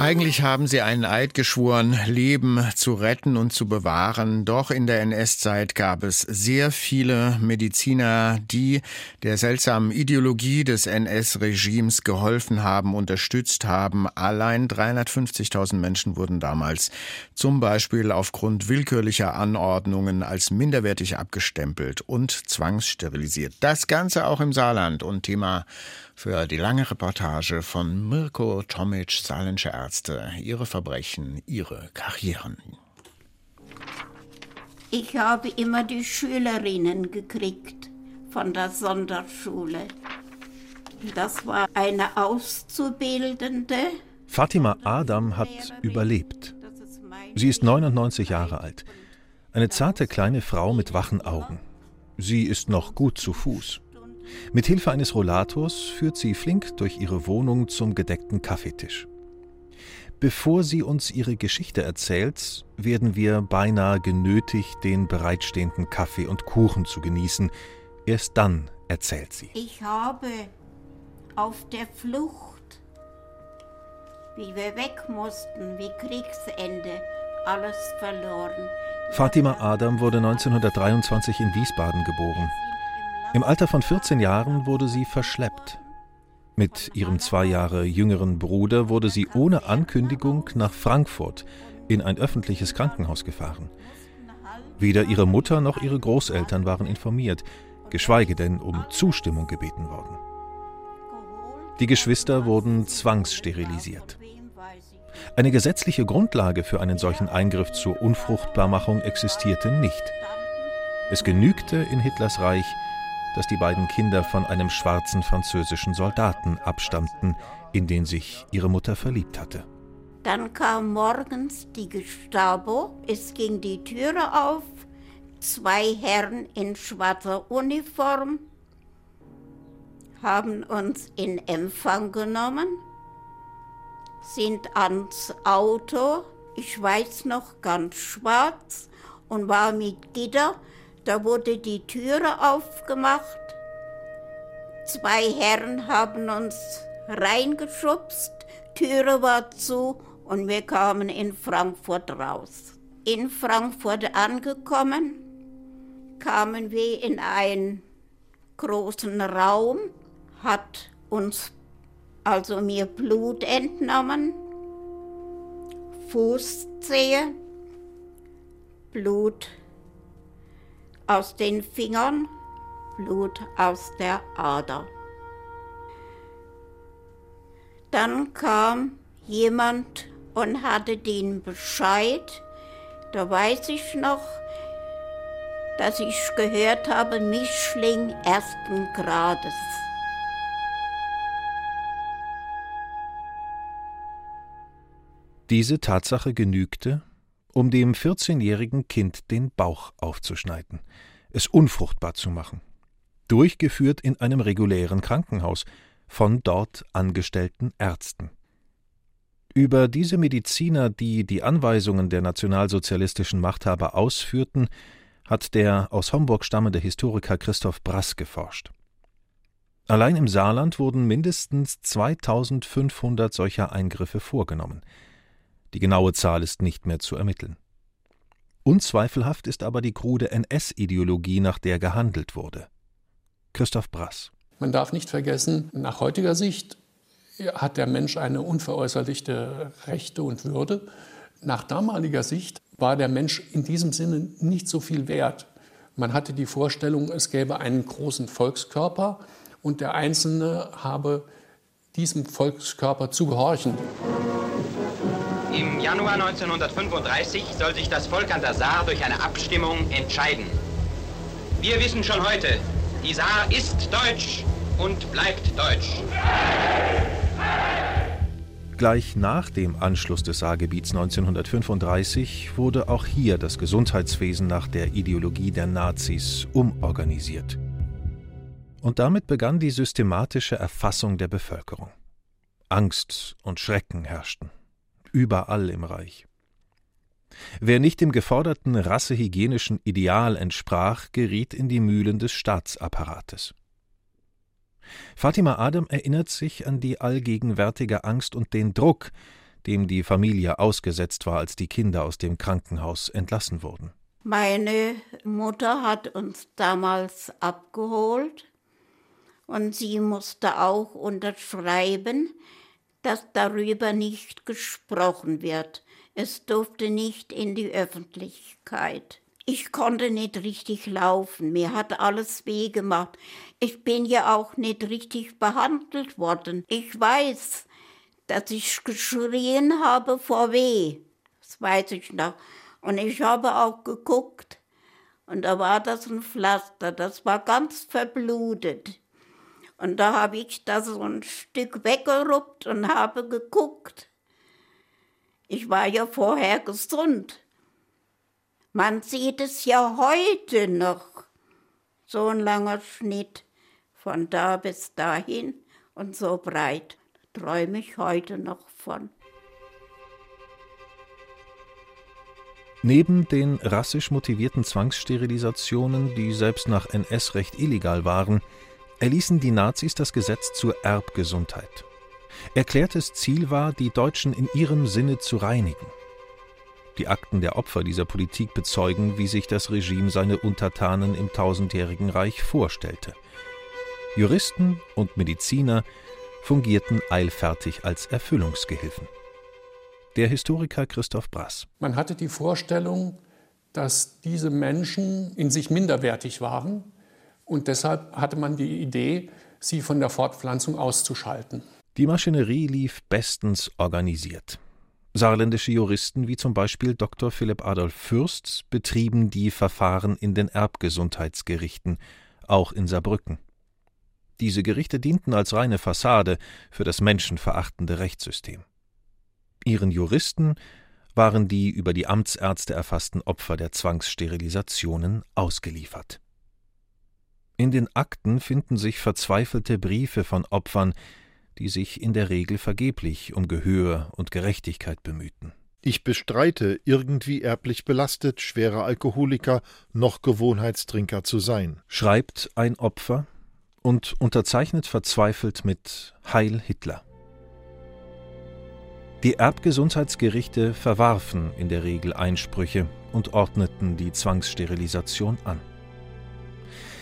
Eigentlich haben sie einen Eid geschworen, Leben zu retten und zu bewahren. Doch in der NS-Zeit gab es sehr viele Mediziner, die der seltsamen Ideologie des NS-Regimes geholfen haben, unterstützt haben. Allein 350.000 Menschen wurden damals zum Beispiel aufgrund willkürlicher Anordnungen als minderwertig abgestempelt und zwangssterilisiert. Das Ganze auch im Saarland und Thema für die lange Reportage von Mirko Tomic, saarländische Ärzte, ihre Verbrechen, ihre Karrieren. Ich habe immer die Schülerinnen gekriegt von der Sonderschule. Das war eine Auszubildende. Fatima Adam hat überlebt. Sie ist 99 Jahre alt. Eine zarte kleine Frau mit wachen Augen. Sie ist noch gut zu Fuß. Mit Hilfe eines Rollators führt sie flink durch ihre Wohnung zum gedeckten Kaffeetisch. Bevor sie uns ihre Geschichte erzählt, werden wir beinahe genötigt, den bereitstehenden Kaffee und Kuchen zu genießen. Erst dann erzählt sie. Ich habe auf der Flucht, wie wir weg mussten, wie Kriegsende, alles verloren. Fatima Adam wurde 1923 in Wiesbaden geboren. Im Alter von 14 Jahren wurde sie verschleppt. Mit ihrem zwei Jahre jüngeren Bruder wurde sie ohne Ankündigung nach Frankfurt in ein öffentliches Krankenhaus gefahren. Weder ihre Mutter noch ihre Großeltern waren informiert, geschweige denn um Zustimmung gebeten worden. Die Geschwister wurden zwangssterilisiert. Eine gesetzliche Grundlage für einen solchen Eingriff zur Unfruchtbarmachung existierte nicht. Es genügte in Hitlers Reich, dass die beiden Kinder von einem schwarzen französischen Soldaten abstammten, in den sich ihre Mutter verliebt hatte. Dann kam morgens die Gestapo, es ging die Türe auf, zwei Herren in schwarzer Uniform haben uns in Empfang genommen, sind ans Auto, ich weiß noch ganz schwarz und war mit Gitter da wurde die Türe aufgemacht. Zwei Herren haben uns reingeschubst, Türe war zu und wir kamen in Frankfurt raus. In Frankfurt angekommen, kamen wir in einen großen Raum, hat uns also mir Blut entnommen, Fußzehe, Blut aus den Fingern, Blut aus der Ader. Dann kam jemand und hatte den Bescheid, da weiß ich noch, dass ich gehört habe, Mischling ersten Grades. Diese Tatsache genügte, um dem 14-jährigen Kind den Bauch aufzuschneiden, es unfruchtbar zu machen. Durchgeführt in einem regulären Krankenhaus von dort angestellten Ärzten. Über diese Mediziner, die die Anweisungen der nationalsozialistischen Machthaber ausführten, hat der aus Homburg stammende Historiker Christoph Brass geforscht. Allein im Saarland wurden mindestens 2500 solcher Eingriffe vorgenommen. Die genaue Zahl ist nicht mehr zu ermitteln. Unzweifelhaft ist aber die krude NS-Ideologie, nach der gehandelt wurde. Christoph Brass. Man darf nicht vergessen, nach heutiger Sicht hat der Mensch eine unveräußerlichte Rechte und Würde. Nach damaliger Sicht war der Mensch in diesem Sinne nicht so viel wert. Man hatte die Vorstellung, es gäbe einen großen Volkskörper und der Einzelne habe diesem Volkskörper zu gehorchen. Im Januar 1935 soll sich das Volk an der Saar durch eine Abstimmung entscheiden. Wir wissen schon heute, die Saar ist deutsch und bleibt deutsch. Gleich nach dem Anschluss des Saargebiets 1935 wurde auch hier das Gesundheitswesen nach der Ideologie der Nazis umorganisiert. Und damit begann die systematische Erfassung der Bevölkerung. Angst und Schrecken herrschten überall im Reich. Wer nicht dem geforderten rassehygienischen Ideal entsprach, geriet in die Mühlen des Staatsapparates. Fatima Adam erinnert sich an die allgegenwärtige Angst und den Druck, dem die Familie ausgesetzt war, als die Kinder aus dem Krankenhaus entlassen wurden. Meine Mutter hat uns damals abgeholt und sie musste auch unterschreiben, dass darüber nicht gesprochen wird. Es durfte nicht in die Öffentlichkeit. Ich konnte nicht richtig laufen, mir hat alles weh gemacht. Ich bin ja auch nicht richtig behandelt worden. Ich weiß, dass ich geschrien habe vor weh. Das weiß ich noch. Und ich habe auch geguckt und da war das ein Pflaster, das war ganz verblutet. Und da habe ich da so ein Stück weggeruppt und habe geguckt. Ich war ja vorher gesund. Man sieht es ja heute noch. So ein langer Schnitt von da bis dahin und so breit. Träume ich heute noch von. Neben den rassisch motivierten Zwangssterilisationen, die selbst nach NS-Recht illegal waren, erließen die Nazis das Gesetz zur Erbgesundheit. Erklärtes Ziel war, die Deutschen in ihrem Sinne zu reinigen. Die Akten der Opfer dieser Politik bezeugen, wie sich das Regime seine Untertanen im tausendjährigen Reich vorstellte. Juristen und Mediziner fungierten eilfertig als Erfüllungsgehilfen der Historiker Christoph Brass. Man hatte die Vorstellung, dass diese Menschen in sich minderwertig waren und deshalb hatte man die Idee, sie von der Fortpflanzung auszuschalten. Die Maschinerie lief bestens organisiert. Saarländische Juristen wie zum Beispiel Dr. Philipp Adolf Fürst betrieben die Verfahren in den Erbgesundheitsgerichten, auch in Saarbrücken. Diese Gerichte dienten als reine Fassade für das menschenverachtende Rechtssystem. Ihren Juristen waren die über die Amtsärzte erfassten Opfer der Zwangssterilisationen ausgeliefert. In den Akten finden sich verzweifelte Briefe von Opfern, die sich in der Regel vergeblich um Gehör und Gerechtigkeit bemühten. Ich bestreite, irgendwie erblich belastet, schwerer Alkoholiker noch Gewohnheitstrinker zu sein, schreibt ein Opfer und unterzeichnet verzweifelt mit Heil Hitler. Die Erbgesundheitsgerichte verwarfen in der Regel Einsprüche und ordneten die Zwangssterilisation an.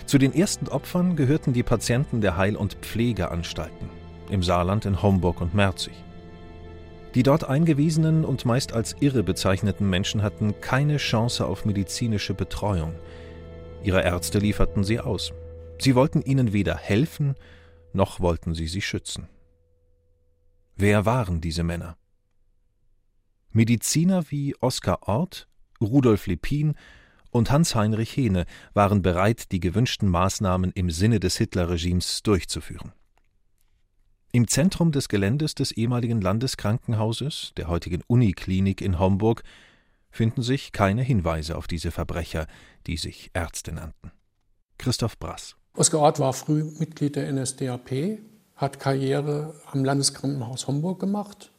Zu den ersten Opfern gehörten die Patienten der Heil- und Pflegeanstalten im Saarland in Homburg und Merzig. Die dort eingewiesenen und meist als irre bezeichneten Menschen hatten keine Chance auf medizinische Betreuung. Ihre Ärzte lieferten sie aus. Sie wollten ihnen weder helfen, noch wollten sie sie schützen. Wer waren diese Männer? Mediziner wie Oskar Ort, Rudolf Lepin und Hans-Heinrich Hehne waren bereit, die gewünschten Maßnahmen im Sinne des Hitlerregimes durchzuführen. Im Zentrum des Geländes des ehemaligen Landeskrankenhauses, der heutigen Uniklinik in Homburg, finden sich keine Hinweise auf diese Verbrecher, die sich Ärzte nannten. Christoph Brass. Oskar Ort war früh Mitglied der NSDAP, hat Karriere am Landeskrankenhaus Homburg gemacht,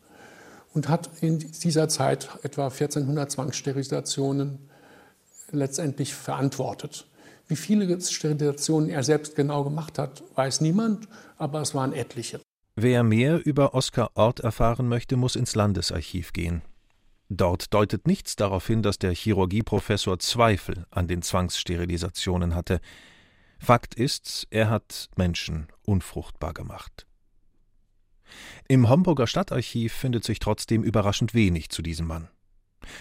und hat in dieser Zeit etwa 1400 Zwangssterilisationen letztendlich verantwortet. Wie viele Sterilisationen er selbst genau gemacht hat, weiß niemand, aber es waren etliche. Wer mehr über Oskar Ort erfahren möchte, muss ins Landesarchiv gehen. Dort deutet nichts darauf hin, dass der Chirurgieprofessor Zweifel an den Zwangssterilisationen hatte. Fakt ist, er hat Menschen unfruchtbar gemacht. Im Homburger Stadtarchiv findet sich trotzdem überraschend wenig zu diesem Mann.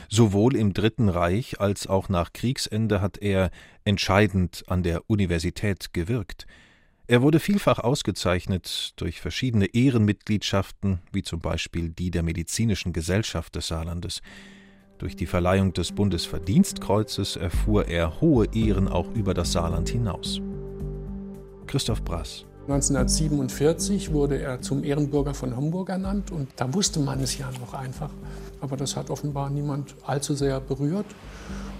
Sowohl im Dritten Reich als auch nach Kriegsende hat er entscheidend an der Universität gewirkt. Er wurde vielfach ausgezeichnet durch verschiedene Ehrenmitgliedschaften, wie zum Beispiel die der Medizinischen Gesellschaft des Saarlandes. Durch die Verleihung des Bundesverdienstkreuzes erfuhr er hohe Ehren auch über das Saarland hinaus. Christoph Brass 1947 wurde er zum Ehrenbürger von Hamburg ernannt und da wusste man es ja noch einfach. Aber das hat offenbar niemand allzu sehr berührt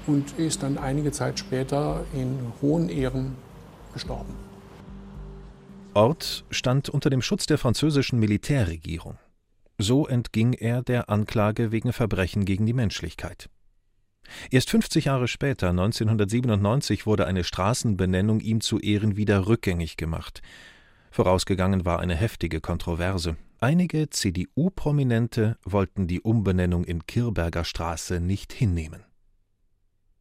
und ist dann einige Zeit später in hohen Ehren gestorben. Ort stand unter dem Schutz der französischen Militärregierung. So entging er der Anklage wegen Verbrechen gegen die Menschlichkeit. Erst 50 Jahre später, 1997, wurde eine Straßenbenennung ihm zu Ehren wieder rückgängig gemacht Vorausgegangen war eine heftige Kontroverse. Einige CDU-Prominente wollten die Umbenennung in Kirberger Straße nicht hinnehmen.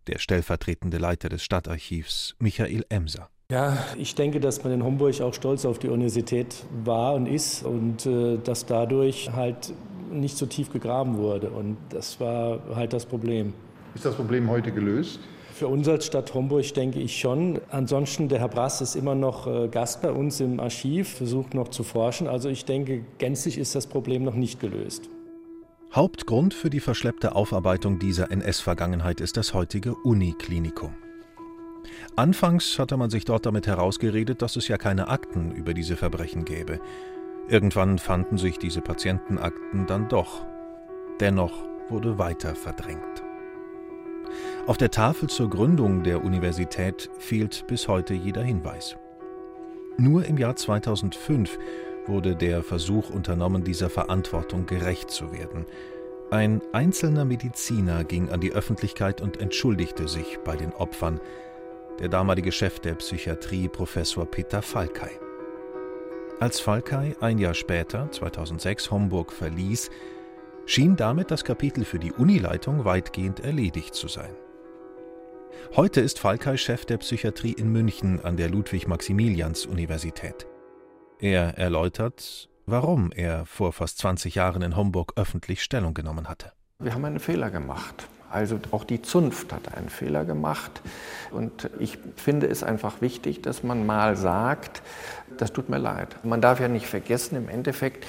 Der stellvertretende Leiter des Stadtarchivs, Michael Emser. Ja, ich denke, dass man in Homburg auch stolz auf die Universität war und ist und äh, dass dadurch halt nicht so tief gegraben wurde. Und das war halt das Problem. Ist das Problem heute gelöst? Für uns als Stadt Homburg denke ich schon. Ansonsten, der Herr Brass ist immer noch äh, Gast bei uns im Archiv, versucht noch zu forschen. Also ich denke, gänzlich ist das Problem noch nicht gelöst. Hauptgrund für die verschleppte Aufarbeitung dieser NS-Vergangenheit ist das heutige Uniklinikum. Anfangs hatte man sich dort damit herausgeredet, dass es ja keine Akten über diese Verbrechen gäbe. Irgendwann fanden sich diese Patientenakten dann doch. Dennoch wurde weiter verdrängt. Auf der Tafel zur Gründung der Universität fehlt bis heute jeder Hinweis. Nur im Jahr 2005 wurde der Versuch unternommen, dieser Verantwortung gerecht zu werden. Ein einzelner Mediziner ging an die Öffentlichkeit und entschuldigte sich bei den Opfern, der damalige Chef der Psychiatrie, Professor Peter Falkei. Als Falkei ein Jahr später, 2006, Homburg verließ, schien damit das Kapitel für die Unileitung weitgehend erledigt zu sein. Heute ist Falkei Chef der Psychiatrie in München an der Ludwig-Maximilians-Universität. Er erläutert, warum er vor fast 20 Jahren in Homburg öffentlich Stellung genommen hatte. Wir haben einen Fehler gemacht. Also auch die Zunft hat einen Fehler gemacht. Und ich finde es einfach wichtig, dass man mal sagt, das tut mir leid. Man darf ja nicht vergessen, im Endeffekt,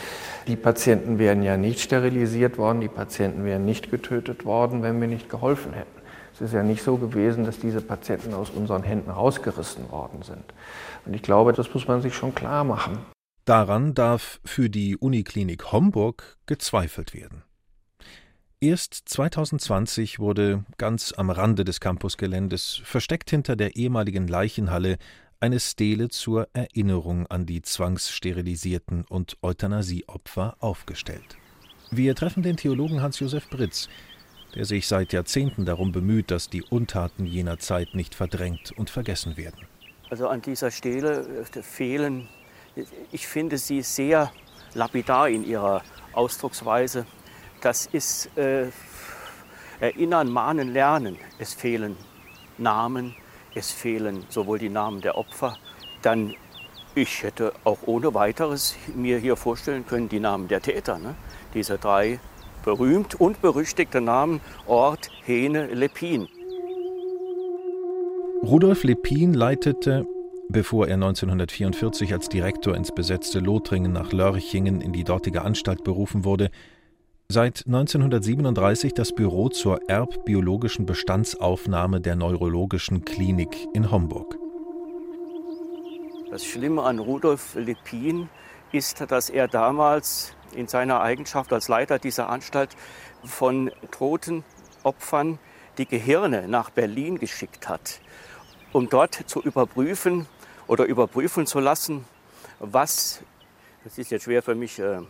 die Patienten wären ja nicht sterilisiert worden, die Patienten wären nicht getötet worden, wenn wir nicht geholfen hätten. Es ist ja nicht so gewesen, dass diese Patienten aus unseren Händen rausgerissen worden sind. Und ich glaube, das muss man sich schon klar machen. Daran darf für die Uniklinik Homburg gezweifelt werden. Erst 2020 wurde ganz am Rande des Campusgeländes, versteckt hinter der ehemaligen Leichenhalle, eine Stele zur Erinnerung an die zwangssterilisierten und Euthanasieopfer aufgestellt. Wir treffen den Theologen Hans-Josef Britz, der sich seit Jahrzehnten darum bemüht, dass die Untaten jener Zeit nicht verdrängt und vergessen werden. Also an dieser Stele äh, fehlen, ich finde sie sehr lapidar in ihrer Ausdrucksweise. Das ist äh, Erinnern, Mahnen, Lernen. Es fehlen Namen, es fehlen sowohl die Namen der Opfer, dann ich hätte auch ohne weiteres mir hier vorstellen können die Namen der Täter. Ne? Diese drei berühmt und berüchtigte Namen Ort, Hene, Lepin. Rudolf Lepin leitete, bevor er 1944 als Direktor ins besetzte Lothringen nach Lörchingen in die dortige Anstalt berufen wurde, Seit 1937 das Büro zur erbbiologischen Bestandsaufnahme der Neurologischen Klinik in Homburg. Das Schlimme an Rudolf Lepin ist, dass er damals in seiner Eigenschaft als Leiter dieser Anstalt von toten Opfern die Gehirne nach Berlin geschickt hat, um dort zu überprüfen oder überprüfen zu lassen, was, das ist jetzt schwer für mich äh,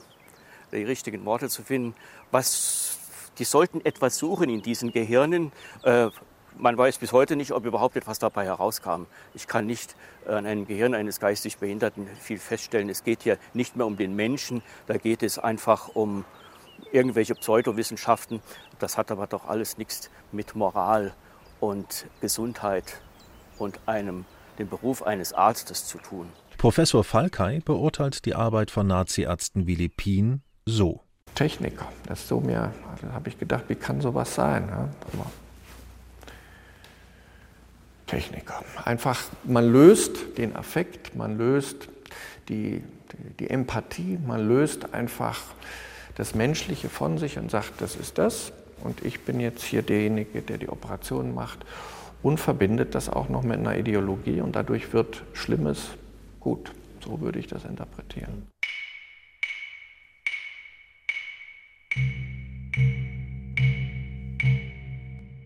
die richtigen Worte zu finden. Was, die sollten etwas suchen in diesen Gehirnen. Äh, man weiß bis heute nicht, ob überhaupt etwas dabei herauskam. Ich kann nicht an einem Gehirn eines geistig Behinderten viel feststellen. Es geht hier nicht mehr um den Menschen, da geht es einfach um irgendwelche Pseudowissenschaften. Das hat aber doch alles nichts mit Moral und Gesundheit und einem, dem Beruf eines Arztes zu tun. Professor Falkei beurteilt die Arbeit von Naziärzten wie Lepin so. Techniker, das ist so mir, da habe ich gedacht, wie kann sowas sein? Ja? Techniker. Einfach, man löst den Affekt, man löst die, die, Empathie, man löst einfach das Menschliche von sich und sagt, das ist das und ich bin jetzt hier derjenige, der die Operation macht und verbindet das auch noch mit einer Ideologie und dadurch wird Schlimmes gut. So würde ich das interpretieren.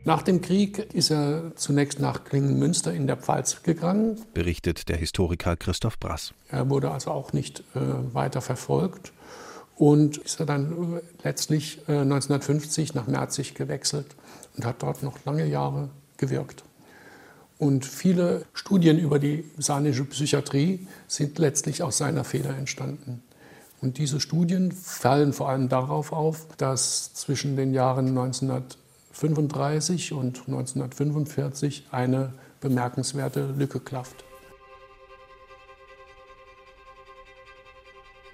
Nach dem Krieg ist er zunächst nach Klingenmünster in der Pfalz gegangen. Berichtet der Historiker Christoph Brass. Er wurde also auch nicht äh, weiter verfolgt und ist er dann äh, letztlich äh, 1950 nach Merzig gewechselt und hat dort noch lange Jahre gewirkt. Und viele Studien über die saarländische Psychiatrie sind letztlich aus seiner Feder entstanden. Und diese Studien fallen vor allem darauf auf, dass zwischen den Jahren 1935 und 1945 eine bemerkenswerte Lücke klafft.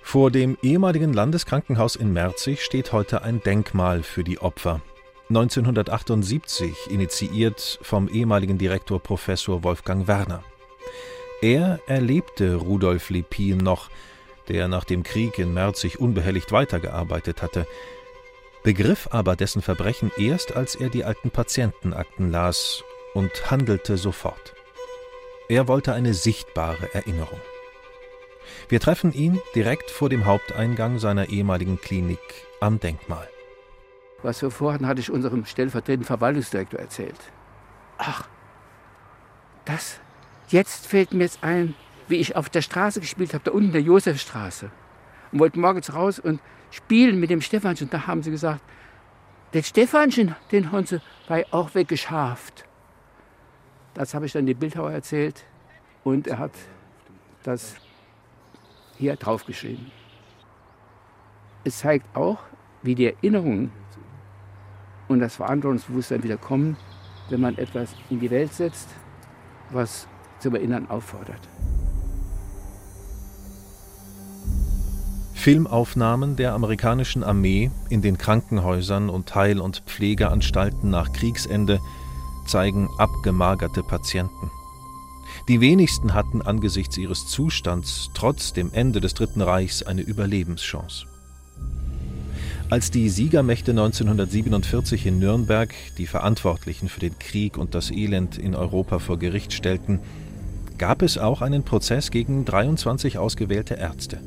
Vor dem ehemaligen Landeskrankenhaus in Merzig steht heute ein Denkmal für die Opfer. 1978 initiiert vom ehemaligen Direktor Professor Wolfgang Werner. Er erlebte Rudolf Lepin noch, der nach dem Krieg in Merzig unbehelligt weitergearbeitet hatte, begriff aber dessen Verbrechen erst, als er die alten Patientenakten las und handelte sofort. Er wollte eine sichtbare Erinnerung. Wir treffen ihn direkt vor dem Haupteingang seiner ehemaligen Klinik am Denkmal. Was wir vorhatten, hatte ich unserem stellvertretenden Verwaltungsdirektor erzählt. Ach, das, jetzt fällt mir jetzt ein, wie ich auf der Straße gespielt habe, da unten der Josefstraße. Und wollte morgens raus und spielen mit dem Stefanchen. Da haben sie gesagt, den Stefanchen, den haben sie bei auch weggeschaft. Das habe ich dann dem Bildhauer erzählt und er hat das hier draufgeschrieben. Es zeigt auch, wie die Erinnerungen und das Verantwortungsbewusstsein wieder kommen, wenn man etwas in die Welt setzt, was zum Erinnern auffordert. Filmaufnahmen der amerikanischen Armee in den Krankenhäusern und Heil- und Pflegeanstalten nach Kriegsende zeigen abgemagerte Patienten. Die wenigsten hatten angesichts ihres Zustands trotz dem Ende des Dritten Reichs eine Überlebenschance. Als die Siegermächte 1947 in Nürnberg die Verantwortlichen für den Krieg und das Elend in Europa vor Gericht stellten, gab es auch einen Prozess gegen 23 ausgewählte Ärzte.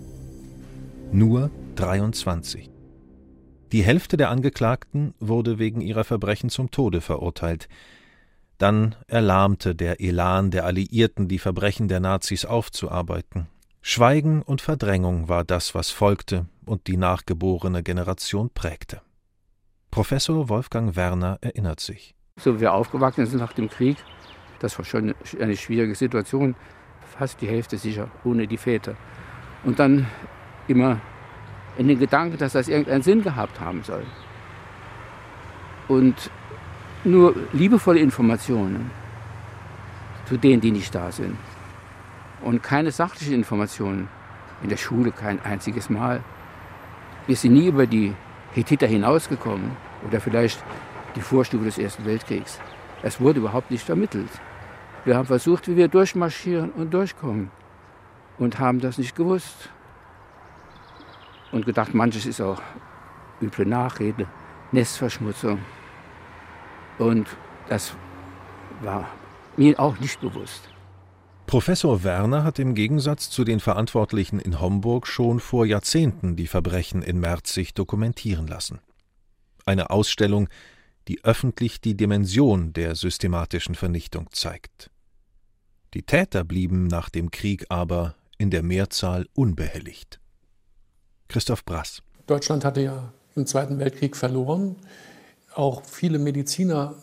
Nur 23. Die Hälfte der Angeklagten wurde wegen ihrer Verbrechen zum Tode verurteilt, dann erlahmte der Elan der Alliierten, die Verbrechen der Nazis aufzuarbeiten. Schweigen und Verdrängung war das, was folgte und die nachgeborene Generation prägte. Professor Wolfgang Werner erinnert sich. So wie wir aufgewachsen sind nach dem Krieg, das war schon eine schwierige Situation, fast die Hälfte sicher, ohne die Väter. Und dann immer in den Gedanken, dass das irgendeinen Sinn gehabt haben soll. Und nur liebevolle Informationen zu denen, die nicht da sind. Und keine sachlichen Informationen. In der Schule kein einziges Mal. Wir sind nie über die Hethiter hinausgekommen oder vielleicht die Vorstufe des Ersten Weltkriegs. Es wurde überhaupt nicht vermittelt. Wir haben versucht, wie wir durchmarschieren und durchkommen und haben das nicht gewusst. Und gedacht, manches ist auch üble Nachrede, Nestverschmutzung. Und das war mir auch nicht bewusst. Professor Werner hat im Gegensatz zu den Verantwortlichen in Homburg schon vor Jahrzehnten die Verbrechen in Merzig dokumentieren lassen. Eine Ausstellung, die öffentlich die Dimension der systematischen Vernichtung zeigt. Die Täter blieben nach dem Krieg aber in der Mehrzahl unbehelligt. Christoph Brass. Deutschland hatte ja im Zweiten Weltkrieg verloren auch viele Mediziner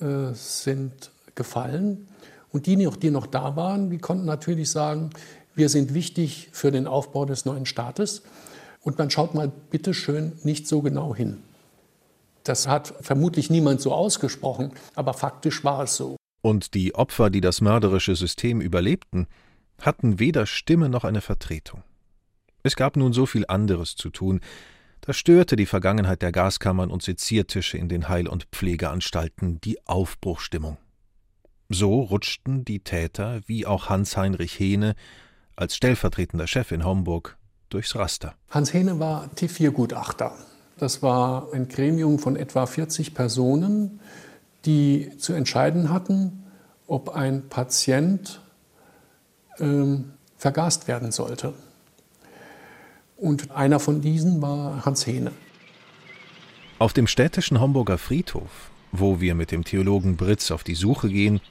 äh, sind gefallen. Und die, die noch da waren, die konnten natürlich sagen, wir sind wichtig für den Aufbau des neuen Staates. Und man schaut mal bitte schön nicht so genau hin. Das hat vermutlich niemand so ausgesprochen, aber faktisch war es so. Und die Opfer, die das mörderische System überlebten, hatten weder Stimme noch eine Vertretung. Es gab nun so viel anderes zu tun, da störte die Vergangenheit der Gaskammern und Seziertische in den Heil- und Pflegeanstalten die Aufbruchstimmung. So rutschten die Täter, wie auch Hans-Heinrich Hehne, als stellvertretender Chef in Homburg, durchs Raster. Hans Hehne war T4-Gutachter. Das war ein Gremium von etwa 40 Personen, die zu entscheiden hatten, ob ein Patient ähm, vergast werden sollte. Und einer von diesen war Hans Hehne. Auf dem städtischen Homburger Friedhof, wo wir mit dem Theologen Britz auf die Suche gehen,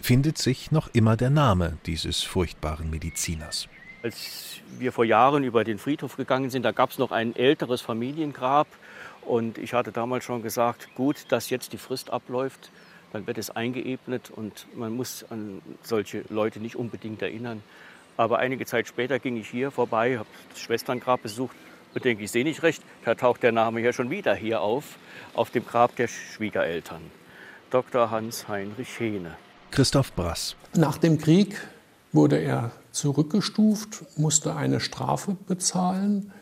findet sich noch immer der Name dieses furchtbaren Mediziners. Als wir vor Jahren über den Friedhof gegangen sind, da gab es noch ein älteres Familiengrab. Und ich hatte damals schon gesagt, gut, dass jetzt die Frist abläuft, dann wird es eingeebnet und man muss an solche Leute nicht unbedingt erinnern. Aber einige Zeit später ging ich hier vorbei, habe das Schwesterngrab besucht und denke, ich sehe nicht recht, da taucht der Name ja schon wieder hier auf, auf dem Grab der Schwiegereltern. Dr. Hans-Heinrich Hehne. Christoph Brass. Nach dem Krieg wurde er zurückgestuft, musste eine Strafe bezahlen,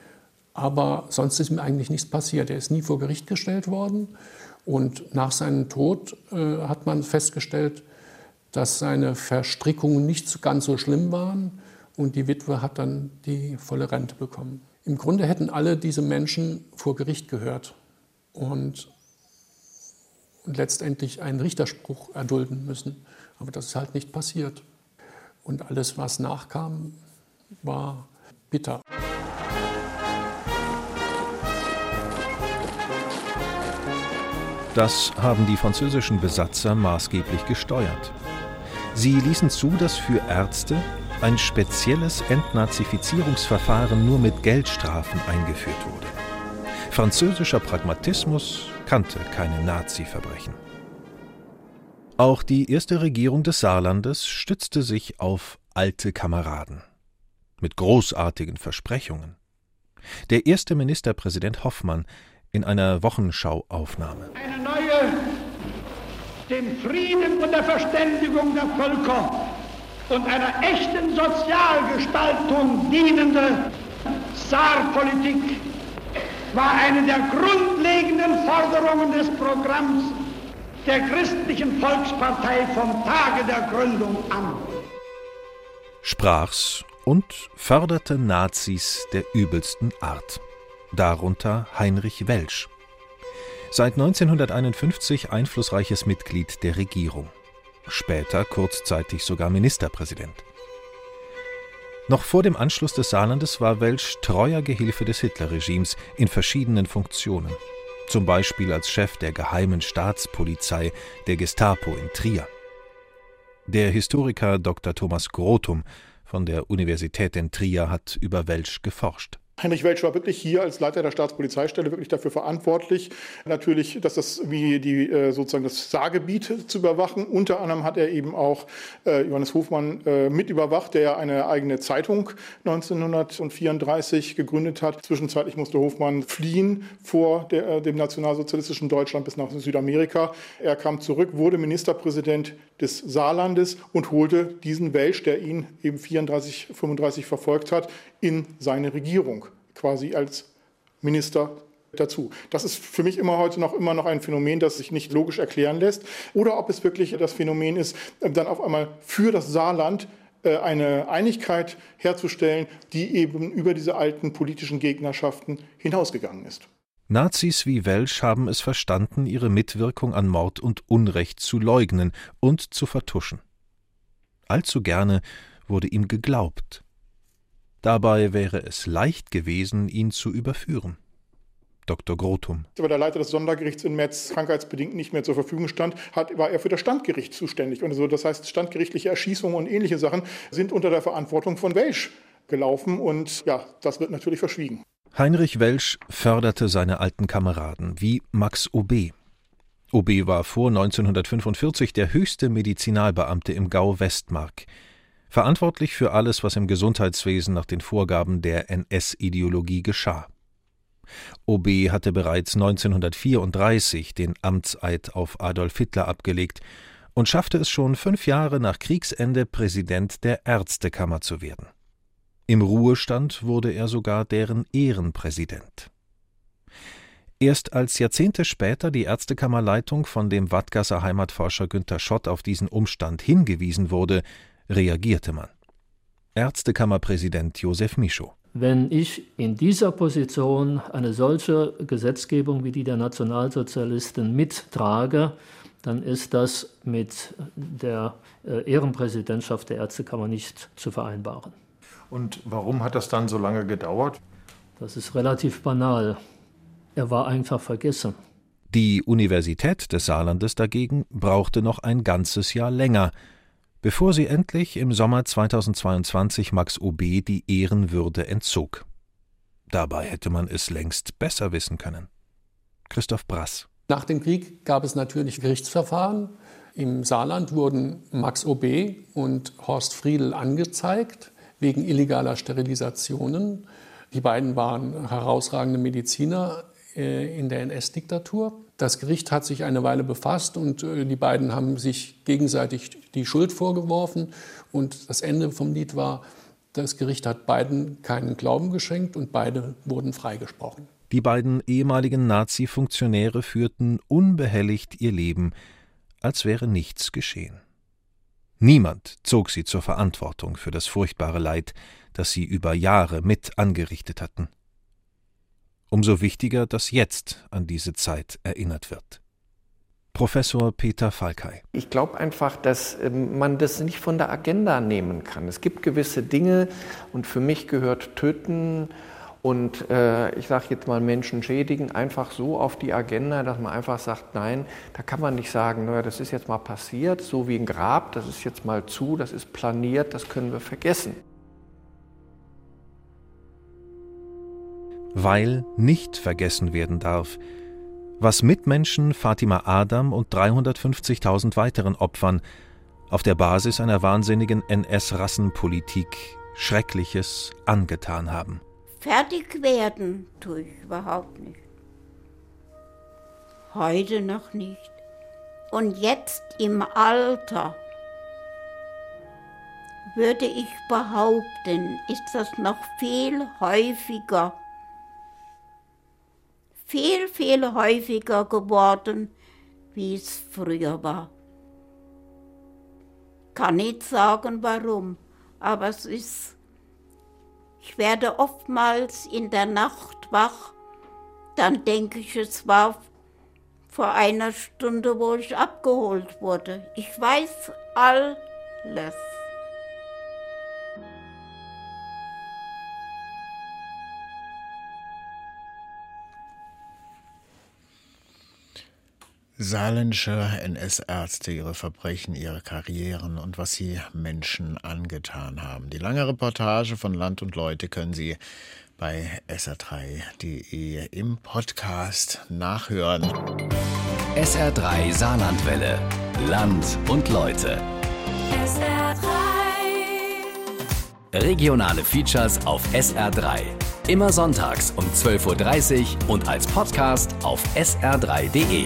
aber sonst ist ihm eigentlich nichts passiert. Er ist nie vor Gericht gestellt worden und nach seinem Tod äh, hat man festgestellt, dass seine Verstrickungen nicht ganz so schlimm waren und die Witwe hat dann die volle Rente bekommen. Im Grunde hätten alle diese Menschen vor Gericht gehört und, und letztendlich einen Richterspruch erdulden müssen. Aber das ist halt nicht passiert. Und alles, was nachkam, war bitter. Das haben die französischen Besatzer maßgeblich gesteuert. Sie ließen zu, dass für Ärzte ein spezielles Entnazifizierungsverfahren nur mit Geldstrafen eingeführt wurde. Französischer Pragmatismus kannte keine Nazi-Verbrechen. Auch die erste Regierung des Saarlandes stützte sich auf alte Kameraden mit großartigen Versprechungen. Der erste Ministerpräsident Hoffmann in einer Wochenschauaufnahme. Eine dem Frieden und der Verständigung der Völker und einer echten Sozialgestaltung dienende Saarpolitik war eine der grundlegenden Forderungen des Programms der Christlichen Volkspartei vom Tage der Gründung an. Sprach's und förderte Nazis der übelsten Art darunter Heinrich Welsch. Seit 1951 einflussreiches Mitglied der Regierung, später kurzzeitig sogar Ministerpräsident. Noch vor dem Anschluss des Saarlandes war Welsch treuer Gehilfe des Hitlerregimes in verschiedenen Funktionen, zum Beispiel als Chef der geheimen Staatspolizei der Gestapo in Trier. Der Historiker Dr. Thomas Grothum von der Universität in Trier hat über Welsch geforscht. Heinrich Welsch war wirklich hier als Leiter der Staatspolizeistelle wirklich dafür verantwortlich, natürlich, dass das wie die äh, sozusagen das Saargebiet zu überwachen. Unter anderem hat er eben auch äh, Johannes Hofmann äh, mit überwacht, der eine eigene Zeitung 1934 gegründet hat. Zwischenzeitlich musste Hofmann fliehen vor dem nationalsozialistischen Deutschland bis nach Südamerika. Er kam zurück, wurde Ministerpräsident des Saarlandes und holte diesen Welsch, der ihn eben 34, 35 verfolgt hat, in seine Regierung quasi als Minister dazu. Das ist für mich immer heute noch immer noch ein Phänomen, das sich nicht logisch erklären lässt. Oder ob es wirklich das Phänomen ist, dann auf einmal für das Saarland äh, eine Einigkeit herzustellen, die eben über diese alten politischen Gegnerschaften hinausgegangen ist. Nazis wie Welsch haben es verstanden, ihre Mitwirkung an Mord und Unrecht zu leugnen und zu vertuschen. Allzu gerne wurde ihm geglaubt. Dabei wäre es leicht gewesen, ihn zu überführen. Dr. Grotum. Weil der Leiter des Sondergerichts in Metz krankheitsbedingt nicht mehr zur Verfügung stand, hat, war er für das Standgericht zuständig. Und so, das heißt, standgerichtliche Erschießungen und ähnliche Sachen sind unter der Verantwortung von Welsch gelaufen. Und ja, das wird natürlich verschwiegen. Heinrich Welsch förderte seine alten Kameraden, wie Max OB. OB war vor 1945 der höchste Medizinalbeamte im Gau Westmark verantwortlich für alles, was im Gesundheitswesen nach den Vorgaben der NS-Ideologie geschah. OB hatte bereits 1934 den Amtseid auf Adolf Hitler abgelegt und schaffte es schon fünf Jahre nach Kriegsende Präsident der Ärztekammer zu werden. Im Ruhestand wurde er sogar deren Ehrenpräsident. Erst als Jahrzehnte später die Ärztekammerleitung von dem Wattgasser Heimatforscher Günter Schott auf diesen Umstand hingewiesen wurde, reagierte man. Ärztekammerpräsident Josef Michow. Wenn ich in dieser Position eine solche Gesetzgebung wie die der Nationalsozialisten mittrage, dann ist das mit der äh, Ehrenpräsidentschaft der Ärztekammer nicht zu vereinbaren. Und warum hat das dann so lange gedauert? Das ist relativ banal. Er war einfach vergessen. Die Universität des Saarlandes dagegen brauchte noch ein ganzes Jahr länger, bevor sie endlich im Sommer 2022 Max OB die Ehrenwürde entzog. Dabei hätte man es längst besser wissen können. Christoph Brass. Nach dem Krieg gab es natürlich Gerichtsverfahren Im Saarland wurden Max OB und Horst Friedel angezeigt wegen illegaler Sterilisationen. Die beiden waren herausragende Mediziner äh, in der NS-Diktatur. Das Gericht hat sich eine Weile befasst und äh, die beiden haben sich gegenseitig die Schuld vorgeworfen. Und das Ende vom Lied war, das Gericht hat beiden keinen Glauben geschenkt und beide wurden freigesprochen. Die beiden ehemaligen Nazi-Funktionäre führten unbehelligt ihr Leben, als wäre nichts geschehen. Niemand zog sie zur Verantwortung für das furchtbare Leid, das sie über Jahre mit angerichtet hatten. Umso wichtiger, dass jetzt an diese Zeit erinnert wird. Professor Peter Falkay. Ich glaube einfach, dass ähm, man das nicht von der Agenda nehmen kann. Es gibt gewisse Dinge und für mich gehört Töten und äh, ich sage jetzt mal Menschen schädigen einfach so auf die Agenda, dass man einfach sagt, nein, da kann man nicht sagen, naja, das ist jetzt mal passiert, so wie ein Grab, das ist jetzt mal zu, das ist planiert, das können wir vergessen. Weil nicht vergessen werden darf, was Mitmenschen Fatima Adam und 350.000 weiteren Opfern auf der Basis einer wahnsinnigen NS-Rassenpolitik Schreckliches angetan haben. Fertig werden tue ich überhaupt nicht. Heute noch nicht. Und jetzt im Alter würde ich behaupten, ist das noch viel häufiger, viel, viel häufiger geworden, wie es früher war. Kann nicht sagen warum, aber es ist ich werde oftmals in der Nacht wach, dann denke ich, es war vor einer Stunde, wo ich abgeholt wurde. Ich weiß alles. Saarländische NS-Ärzte, ihre Verbrechen, ihre Karrieren und was sie Menschen angetan haben. Die lange Reportage von Land und Leute können Sie bei sr3.de im Podcast nachhören. SR3 Saarlandwelle. Land und Leute. SR3. Regionale Features auf SR3. Immer sonntags um 12.30 Uhr und als Podcast auf sr3.de.